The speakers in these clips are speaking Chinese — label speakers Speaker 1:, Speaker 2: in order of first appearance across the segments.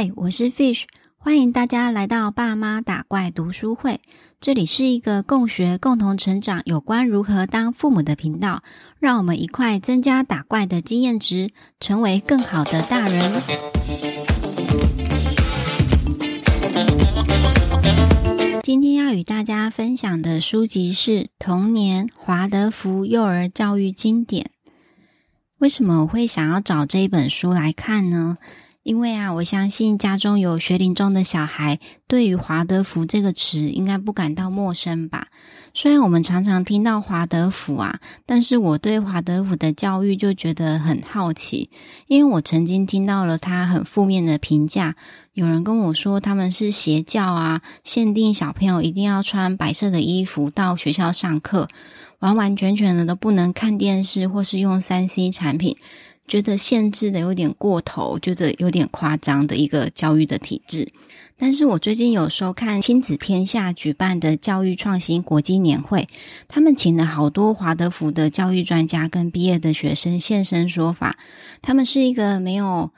Speaker 1: 嗨，我是 Fish，欢迎大家来到爸妈打怪读书会。这里是一个共学、共同成长有关如何当父母的频道，让我们一块增加打怪的经验值，成为更好的大人。今天要与大家分享的书籍是《童年华德福幼儿教育经典》。为什么我会想要找这一本书来看呢？因为啊，我相信家中有学龄中的小孩，对于华德福这个词应该不感到陌生吧？虽然我们常常听到华德福啊，但是我对华德福的教育就觉得很好奇，因为我曾经听到了他很负面的评价，有人跟我说他们是邪教啊，限定小朋友一定要穿白色的衣服到学校上课，完完全全的都不能看电视或是用三 C 产品。觉得限制的有点过头，觉得有点夸张的一个教育的体制。但是我最近有收看亲子天下举办的教育创新国际年会，他们请了好多华德福的教育专家跟毕业的学生现身说法。他们是一个没有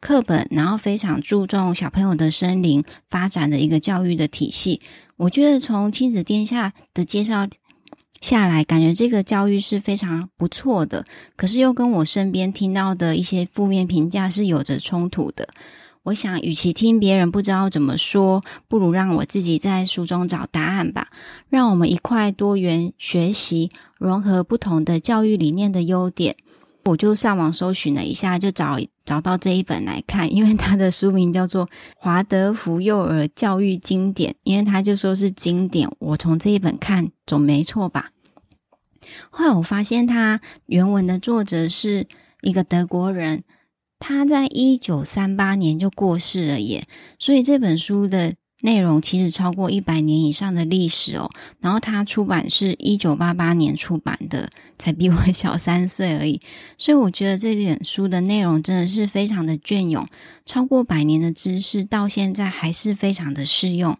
Speaker 1: 课本，然后非常注重小朋友的生灵发展的一个教育的体系。我觉得从亲子天下的介绍。下来，感觉这个教育是非常不错的，可是又跟我身边听到的一些负面评价是有着冲突的。我想，与其听别人不知道怎么说，不如让我自己在书中找答案吧。让我们一块多元学习，融合不同的教育理念的优点。我就上网搜寻了一下，就找找到这一本来看，因为它的书名叫做《华德福幼儿教育经典》，因为他就说是经典，我从这一本看总没错吧？后来我发现，他原文的作者是一个德国人，他在一九三八年就过世了耶，所以这本书的。内容其实超过一百年以上的历史哦，然后它出版是一九八八年出版的，才比我小三岁而已，所以我觉得这本书的内容真的是非常的隽永，超过百年的知识到现在还是非常的适用。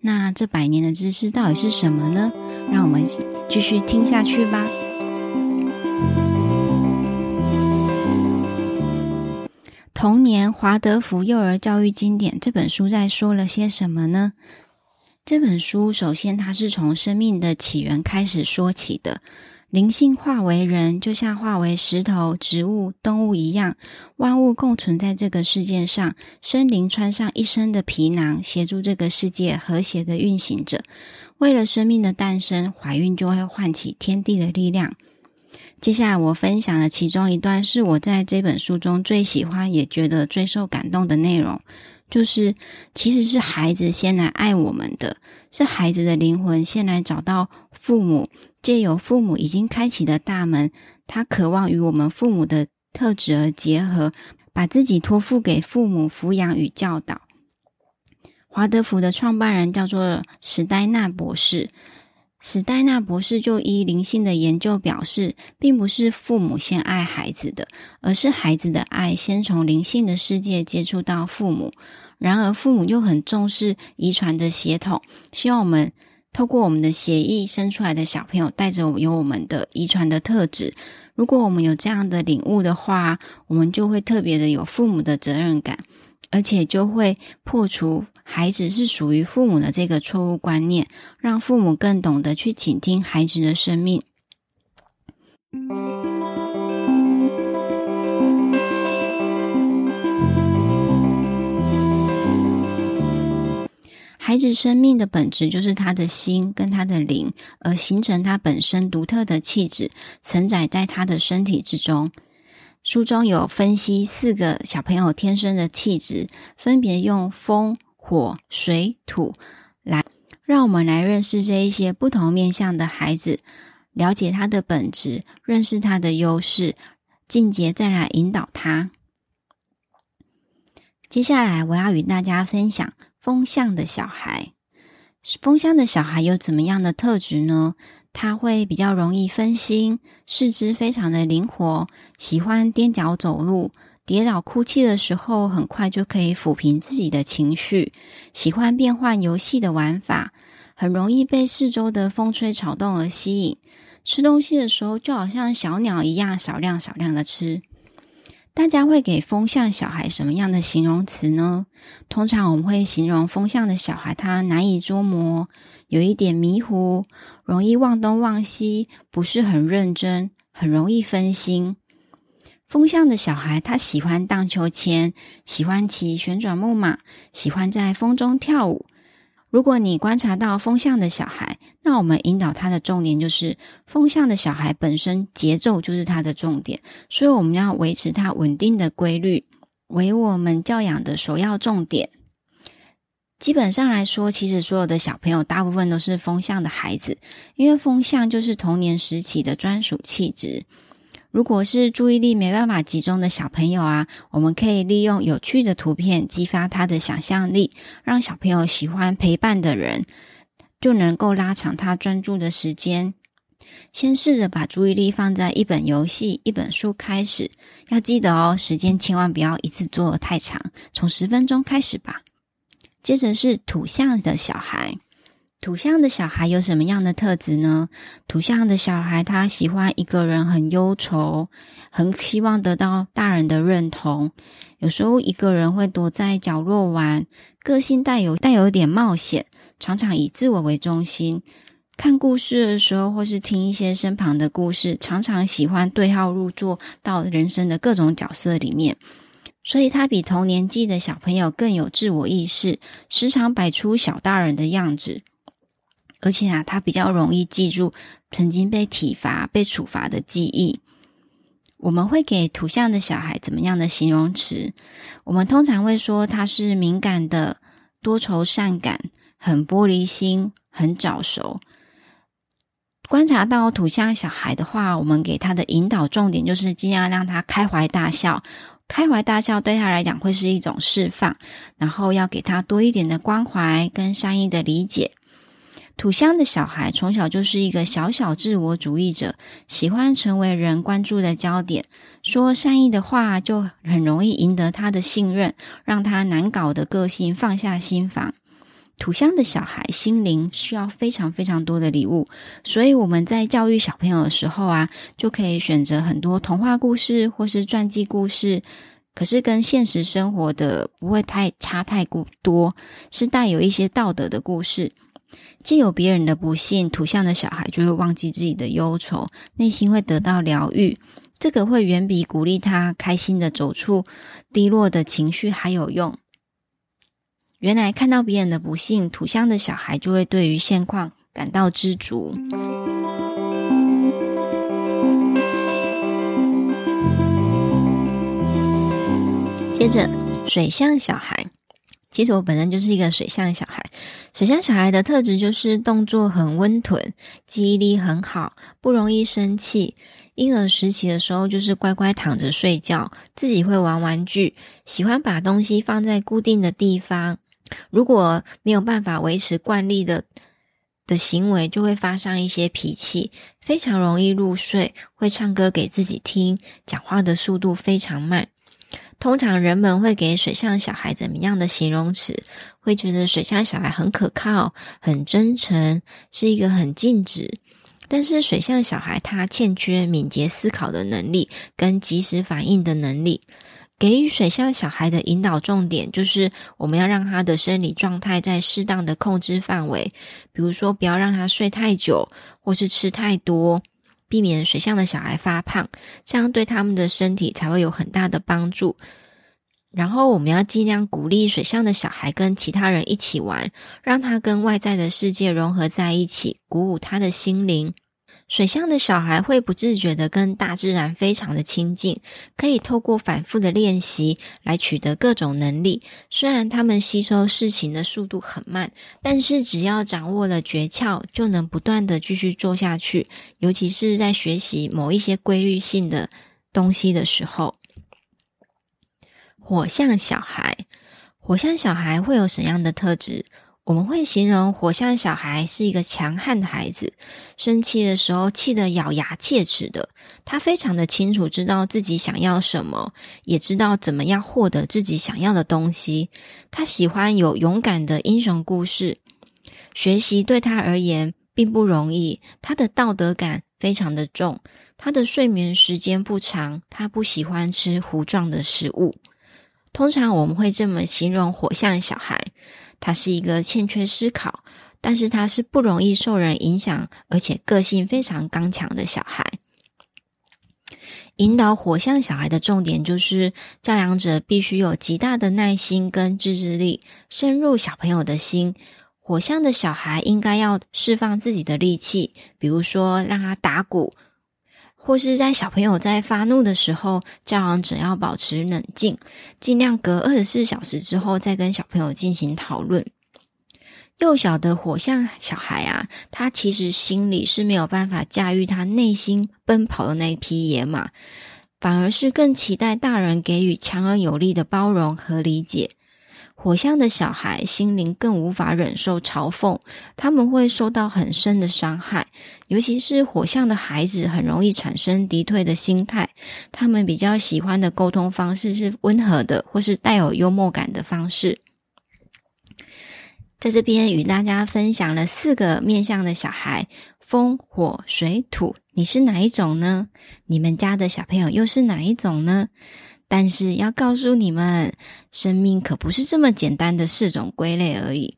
Speaker 1: 那这百年的知识到底是什么呢？让我们继续听下去吧。童年华德福幼儿教育经典这本书在说了些什么呢？这本书首先它是从生命的起源开始说起的，灵性化为人，就像化为石头、植物、动物一样，万物共存在这个世界上，生灵穿上一身的皮囊，协助这个世界和谐的运行着。为了生命的诞生，怀孕就会唤起天地的力量。接下来我分享的其中一段是我在这本书中最喜欢也觉得最受感动的内容，就是其实是孩子先来爱我们的，是孩子的灵魂先来找到父母，借由父母已经开启的大门，他渴望与我们父母的特质而结合，把自己托付给父母抚养与教导。华德福的创办人叫做史黛纳博士。史黛娜博士就依灵性的研究表示，并不是父母先爱孩子的，而是孩子的爱先从灵性的世界接触到父母。然而，父母又很重视遗传的血统，希望我们透过我们的血液生出来的小朋友带着有我们的遗传的特质。如果我们有这样的领悟的话，我们就会特别的有父母的责任感，而且就会破除。孩子是属于父母的这个错误观念，让父母更懂得去倾听孩子的生命。孩子生命的本质就是他的心跟他的灵，而形成他本身独特的气质，承载在他的身体之中。书中有分析四个小朋友天生的气质，分别用风。火、水、土，来让我们来认识这一些不同面向的孩子，了解他的本质，认识他的优势，进阶再来引导他。接下来我要与大家分享风象的小孩。风象的小孩有怎么样的特质呢？他会比较容易分心，四肢非常的灵活，喜欢踮脚走路。跌倒哭泣的时候，很快就可以抚平自己的情绪。喜欢变换游戏的玩法，很容易被四周的风吹草动而吸引。吃东西的时候，就好像小鸟一样，少量少量的吃。大家会给风象小孩什么样的形容词呢？通常我们会形容风象的小孩，他难以捉摸，有一点迷糊，容易忘东忘西，不是很认真，很容易分心。风象的小孩，他喜欢荡秋千，喜欢骑旋转木马，喜欢在风中跳舞。如果你观察到风向的小孩，那我们引导他的重点就是风向的小孩本身节奏就是他的重点，所以我们要维持他稳定的规律，为我们教养的首要重点。基本上来说，其实所有的小朋友大部分都是风向的孩子，因为风向就是童年时期的专属气质。如果是注意力没办法集中的小朋友啊，我们可以利用有趣的图片激发他的想象力，让小朋友喜欢陪伴的人，就能够拉长他专注的时间。先试着把注意力放在一本游戏、一本书开始，要记得哦，时间千万不要一次做太长，从十分钟开始吧。接着是土象的小孩。土象的小孩有什么样的特质呢？土象的小孩他喜欢一个人很忧愁，很希望得到大人的认同。有时候一个人会躲在角落玩，个性带有带有点冒险，常常以自我为中心。看故事的时候，或是听一些身旁的故事，常常喜欢对号入座到人生的各种角色里面。所以他比同年纪的小朋友更有自我意识，时常摆出小大人的样子。而且啊，他比较容易记住曾经被体罚、被处罚的记忆。我们会给土象的小孩怎么样的形容词？我们通常会说他是敏感的、多愁善感、很玻璃心、很早熟。观察到土象小孩的话，我们给他的引导重点就是尽量让他开怀大笑。开怀大笑对他来讲会是一种释放，然后要给他多一点的关怀跟善意的理解。土象的小孩从小就是一个小小自我主义者，喜欢成为人关注的焦点，说善意的话就很容易赢得他的信任，让他难搞的个性放下心防。土象的小孩心灵需要非常非常多的礼物，所以我们在教育小朋友的时候啊，就可以选择很多童话故事或是传记故事，可是跟现实生活的不会太差太过多，是带有一些道德的故事。既有别人的不幸，土象的小孩就会忘记自己的忧愁，内心会得到疗愈。这个会远比鼓励他开心的走出低落的情绪还有用。原来看到别人的不幸，土象的小孩就会对于现况感到知足。接着，水象小孩。其实我本身就是一个水象小孩，水象小孩的特质就是动作很温吞，记忆力很好，不容易生气。婴儿时期的时候就是乖乖躺着睡觉，自己会玩玩具，喜欢把东西放在固定的地方。如果没有办法维持惯例的的行为，就会发上一些脾气，非常容易入睡，会唱歌给自己听，讲话的速度非常慢。通常人们会给水象小孩怎么样的形容词？会觉得水象小孩很可靠、很真诚，是一个很静止。但是水象小孩他欠缺敏捷思考的能力跟及时反应的能力。给予水象小孩的引导重点就是，我们要让他的生理状态在适当的控制范围，比如说不要让他睡太久，或是吃太多。避免水象的小孩发胖，这样对他们的身体才会有很大的帮助。然后，我们要尽量鼓励水象的小孩跟其他人一起玩，让他跟外在的世界融合在一起，鼓舞他的心灵。水象的小孩会不自觉的跟大自然非常的亲近，可以透过反复的练习来取得各种能力。虽然他们吸收事情的速度很慢，但是只要掌握了诀窍，就能不断的继续做下去。尤其是在学习某一些规律性的东西的时候。火象小孩，火象小孩会有什么样的特质？我们会形容火象小孩是一个强悍的孩子，生气的时候气得咬牙切齿的。他非常的清楚知道自己想要什么，也知道怎么样获得自己想要的东西。他喜欢有勇敢的英雄故事，学习对他而言并不容易。他的道德感非常的重，他的睡眠时间不长，他不喜欢吃糊状的食物。通常我们会这么形容火象小孩，他是一个欠缺思考，但是他是不容易受人影响，而且个性非常刚强的小孩。引导火象小孩的重点就是，教养者必须有极大的耐心跟自制力，深入小朋友的心。火象的小孩应该要释放自己的力气，比如说让他打鼓，或是在小朋友在发怒的时候，教养者要保持冷静，尽量隔二十四小时之后再跟小朋友进行讨论。幼小的火象小孩啊，他其实心里是没有办法驾驭他内心奔跑的那匹野马，反而是更期待大人给予强而有力的包容和理解。火象的小孩心灵更无法忍受嘲讽，他们会受到很深的伤害，尤其是火象的孩子很容易产生敌对的心态，他们比较喜欢的沟通方式是温和的，或是带有幽默感的方式。在这边与大家分享了四个面向的小孩：风、火、水、土。你是哪一种呢？你们家的小朋友又是哪一种呢？但是要告诉你们，生命可不是这么简单的四种归类而已。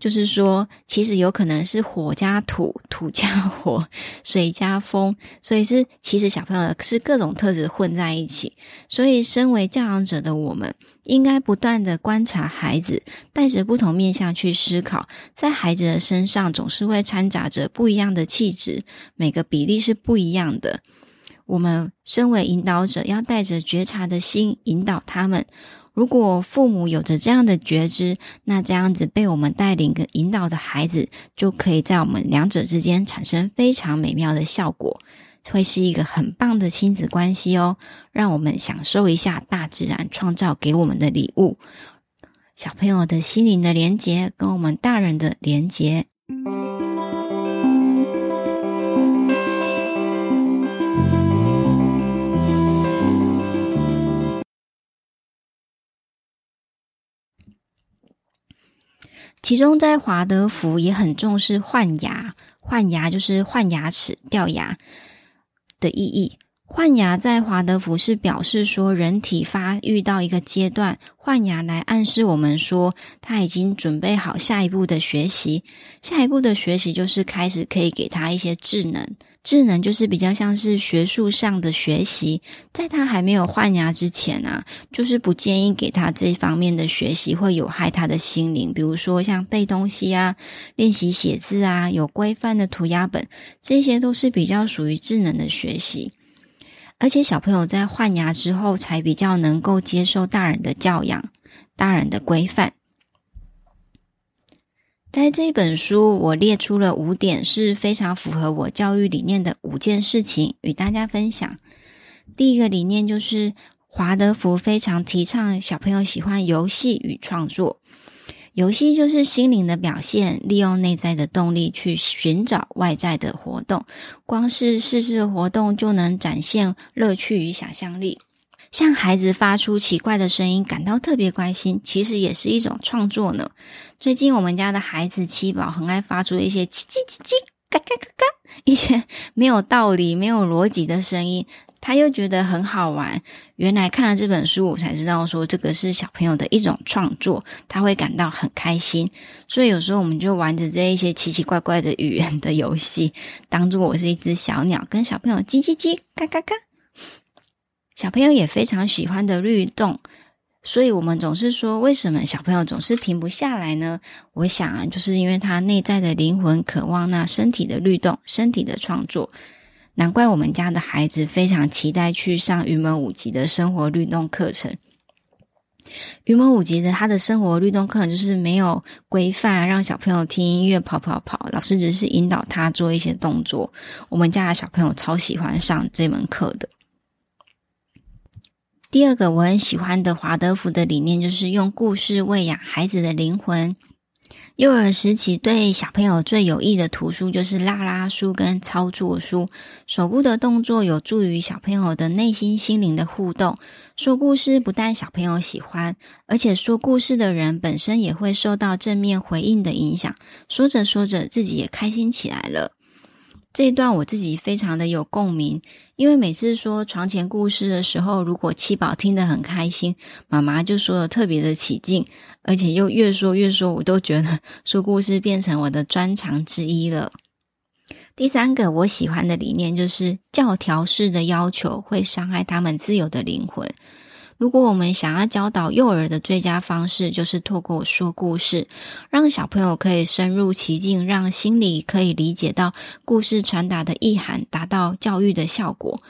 Speaker 1: 就是说，其实有可能是火加土、土加火、水加风，所以是其实小朋友是各种特质混在一起。所以，身为教养者的我们，应该不断地观察孩子，带着不同面向去思考，在孩子的身上总是会掺杂着不一样的气质，每个比例是不一样的。我们身为引导者，要带着觉察的心引导他们。如果父母有着这样的觉知，那这样子被我们带领跟引导的孩子，就可以在我们两者之间产生非常美妙的效果，会是一个很棒的亲子关系哦。让我们享受一下大自然创造给我们的礼物，小朋友的心灵的连结跟我们大人的连结。其中，在华德福也很重视换牙，换牙就是换牙齿、掉牙的意义。换牙在华德福是表示说，人体发育到一个阶段，换牙来暗示我们说，他已经准备好下一步的学习。下一步的学习就是开始可以给他一些智能。智能就是比较像是学术上的学习，在他还没有换牙之前啊，就是不建议给他这方面的学习，会有害他的心灵。比如说像背东西啊、练习写字啊、有规范的涂鸦本，这些都是比较属于智能的学习。而且小朋友在换牙之后，才比较能够接受大人的教养、大人的规范。在这本书，我列出了五点是非常符合我教育理念的五件事情，与大家分享。第一个理念就是华德福非常提倡小朋友喜欢游戏与创作。游戏就是心灵的表现，利用内在的动力去寻找外在的活动。光是试试活动就能展现乐趣与想象力。向孩子发出奇怪的声音，感到特别关心，其实也是一种创作呢。最近我们家的孩子七宝很爱发出一些叽叽叽叽、嘎嘎嘎嘎一些没有道理、没有逻辑的声音，他又觉得很好玩。原来看了这本书，我才知道说这个是小朋友的一种创作，他会感到很开心。所以有时候我们就玩着这一些奇奇怪怪的语言的游戏，当做我是一只小鸟，跟小朋友叽叽叽、嘎嘎嘎。小朋友也非常喜欢的律动，所以我们总是说，为什么小朋友总是停不下来呢？我想啊，就是因为他内在的灵魂渴望那身体的律动、身体的创作。难怪我们家的孩子非常期待去上云门舞集的生活律动课程。云门舞集的他的生活律动课程就是没有规范，让小朋友听音乐跑跑跑，老师只是引导他做一些动作。我们家的小朋友超喜欢上这门课的。第二个我很喜欢的华德福的理念，就是用故事喂养孩子的灵魂。幼儿时期对小朋友最有益的图书就是拉拉书跟操作书。手部的动作有助于小朋友的内心心灵的互动。说故事不但小朋友喜欢，而且说故事的人本身也会受到正面回应的影响。说着说着，自己也开心起来了。这一段我自己非常的有共鸣，因为每次说床前故事的时候，如果七宝听得很开心，妈妈就说的特别的起劲，而且又越说越说，我都觉得说故事变成我的专长之一了。第三个我喜欢的理念就是教条式的要求会伤害他们自由的灵魂。如果我们想要教导幼儿的最佳方式，就是透过说故事，让小朋友可以深入其境，让心里可以理解到故事传达的意涵，达到教育的效果。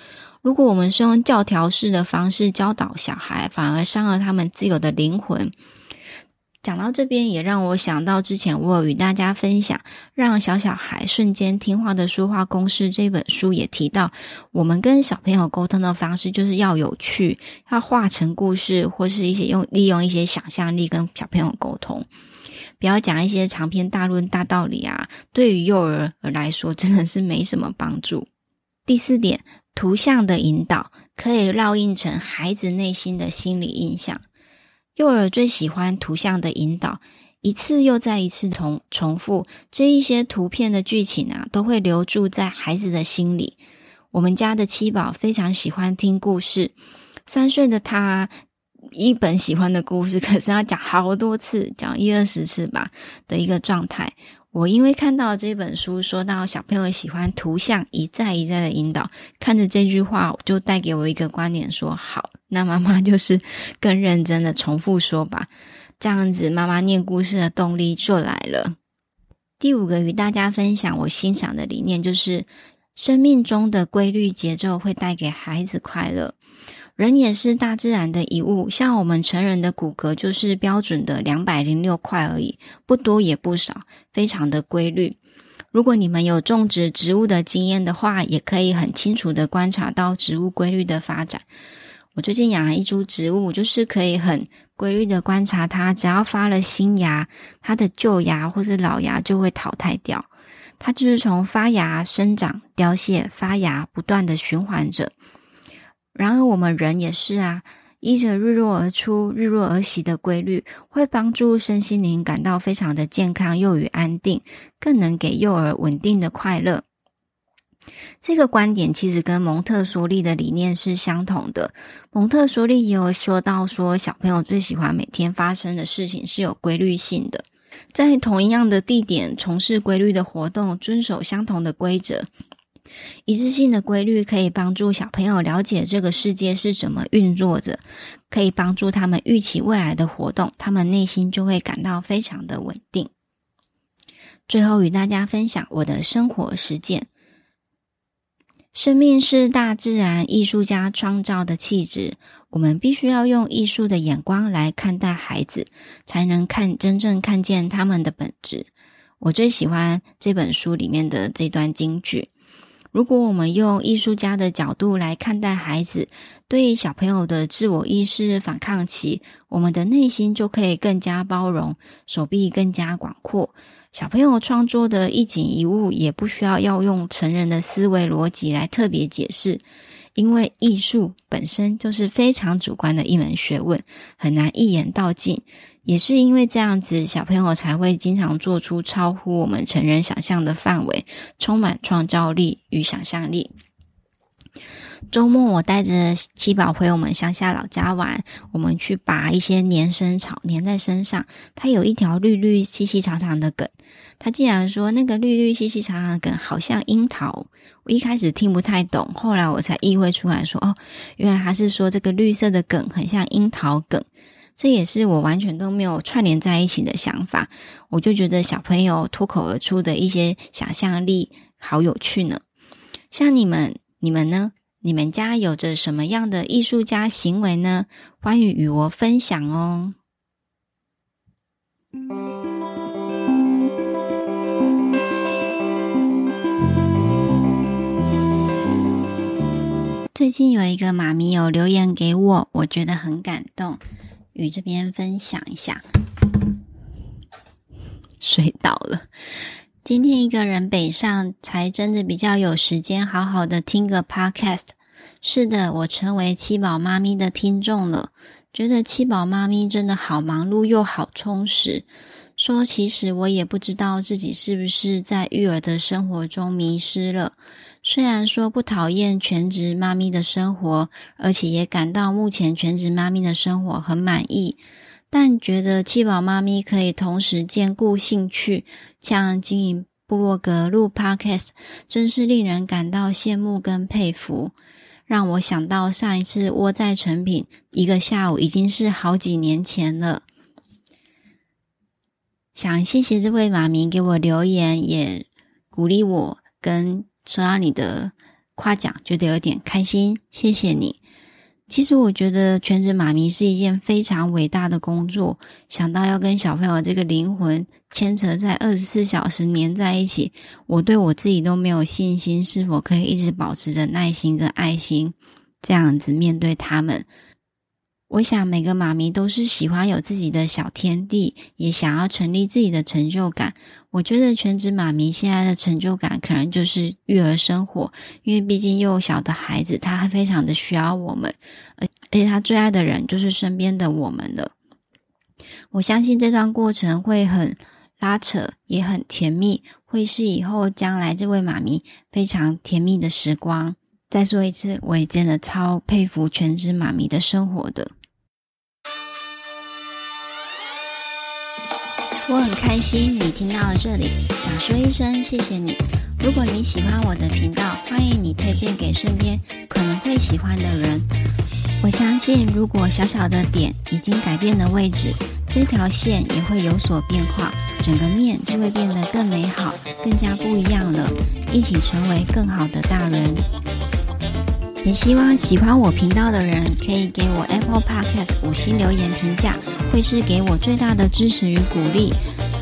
Speaker 1: 如果我们是用教条式的方式教导小孩，反而伤了他们自由的灵魂。讲到这边，也让我想到之前我有与大家分享《让小小孩瞬间听话的说话公式》这本书，也提到我们跟小朋友沟通的方式就是要有趣，要化成故事，或是一些用利用一些想象力跟小朋友沟通，不要讲一些长篇大论大道理啊，对于幼儿来说真的是没什么帮助。第四点，图像的引导可以烙印成孩子内心的心理印象。幼儿最喜欢图像的引导，一次又再一次重重复这一些图片的剧情啊，都会留住在孩子的心里。我们家的七宝非常喜欢听故事，三岁的他一本喜欢的故事，可是要讲好多次，讲一二十次吧的一个状态。我因为看到这本书说到小朋友喜欢图像，一再一再的引导，看着这句话就带给我一个观点说：说好，那妈妈就是更认真的重复说吧，这样子妈妈念故事的动力就来了。第五个与大家分享我欣赏的理念就是，生命中的规律节奏会带给孩子快乐。人也是大自然的一物，像我们成人的骨骼就是标准的两百零六块而已，不多也不少，非常的规律。如果你们有种植植物的经验的话，也可以很清楚的观察到植物规律的发展。我最近养了一株植物，就是可以很规律的观察它，只要发了新芽，它的旧芽或是老芽就会淘汰掉。它就是从发芽、生长、凋谢、发芽，不断的循环着。然而，我们人也是啊，依着日落而出、日落而息的规律，会帮助身心灵感到非常的健康又与安定，更能给幼儿稳定的快乐。这个观点其实跟蒙特梭利的理念是相同的。蒙特梭利也有说到说，小朋友最喜欢每天发生的事情是有规律性的，在同一样的地点从事规律的活动，遵守相同的规则。一致性的规律可以帮助小朋友了解这个世界是怎么运作着，可以帮助他们预期未来的活动，他们内心就会感到非常的稳定。最后与大家分享我的生活实践：生命是大自然艺术家创造的气质，我们必须要用艺术的眼光来看待孩子，才能看真正看见他们的本质。我最喜欢这本书里面的这段金句。如果我们用艺术家的角度来看待孩子，对小朋友的自我意识反抗期，我们的内心就可以更加包容，手臂更加广阔。小朋友创作的一景一物，也不需要要用成人的思维逻辑来特别解释，因为艺术本身就是非常主观的一门学问，很难一言道尽。也是因为这样子，小朋友才会经常做出超乎我们成人想象的范围，充满创造力与想象力。周末，我带着七宝回我们乡下老家玩，我们去拔一些粘生草，粘在身上。它有一条绿绿细细长长的梗，他竟然说那个绿绿细细长长的梗好像樱桃。我一开始听不太懂，后来我才意会出来说，哦，原来他是说这个绿色的梗很像樱桃梗。这也是我完全都没有串联在一起的想法，我就觉得小朋友脱口而出的一些想象力好有趣呢。像你们，你们呢？你们家有着什么样的艺术家行为呢？欢迎与我分享哦。最近有一个妈咪有留言给我，我觉得很感动。与这边分享一下，睡倒了。今天一个人北上，才真的比较有时间好好的听个 podcast。是的，我成为七宝妈咪的听众了。觉得七宝妈咪真的好忙碌又好充实。说其实我也不知道自己是不是在育儿的生活中迷失了。虽然说不讨厌全职妈咪的生活，而且也感到目前全职妈咪的生活很满意，但觉得七宝妈咪可以同时兼顾兴趣，像经营部落格、录 Podcast，真是令人感到羡慕跟佩服。让我想到上一次窝在成品一个下午，已经是好几年前了。想谢谢这位妈咪给我留言，也鼓励我跟。收到你的夸奖，觉得有点开心，谢谢你。其实我觉得全职妈咪是一件非常伟大的工作。想到要跟小朋友这个灵魂牵扯在二十四小时黏在一起，我对我自己都没有信心，是否可以一直保持着耐心跟爱心，这样子面对他们。我想每个妈咪都是喜欢有自己的小天地，也想要成立自己的成就感。我觉得全职妈咪现在的成就感可能就是育儿生活，因为毕竟幼小的孩子他非常的需要我们，而而且他最爱的人就是身边的我们了。我相信这段过程会很拉扯，也很甜蜜，会是以后将来这位妈咪非常甜蜜的时光。再说一次，我也真的超佩服全职妈咪的生活的。我很开心你听到了这里，想说一声谢谢你。如果你喜欢我的频道，欢迎你推荐给身边可能会喜欢的人。我相信，如果小小的点已经改变了位置，这条线也会有所变化，整个面就会变得更美好，更加不一样了。一起成为更好的大人。也希望喜欢我频道的人可以给我 Apple Podcast 五星留言评价，会是给我最大的支持与鼓励。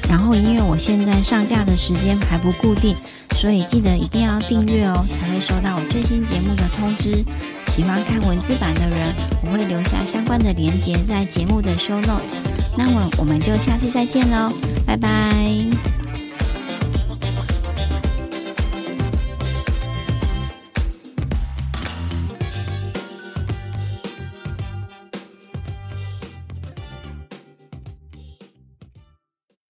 Speaker 1: 然后，因为我现在上架的时间还不固定，所以记得一定要订阅哦，才会收到我最新节目的通知。喜欢看文字版的人，我会留下相关的连接在节目的 Show Note。那么，我们就下次再见喽，拜拜。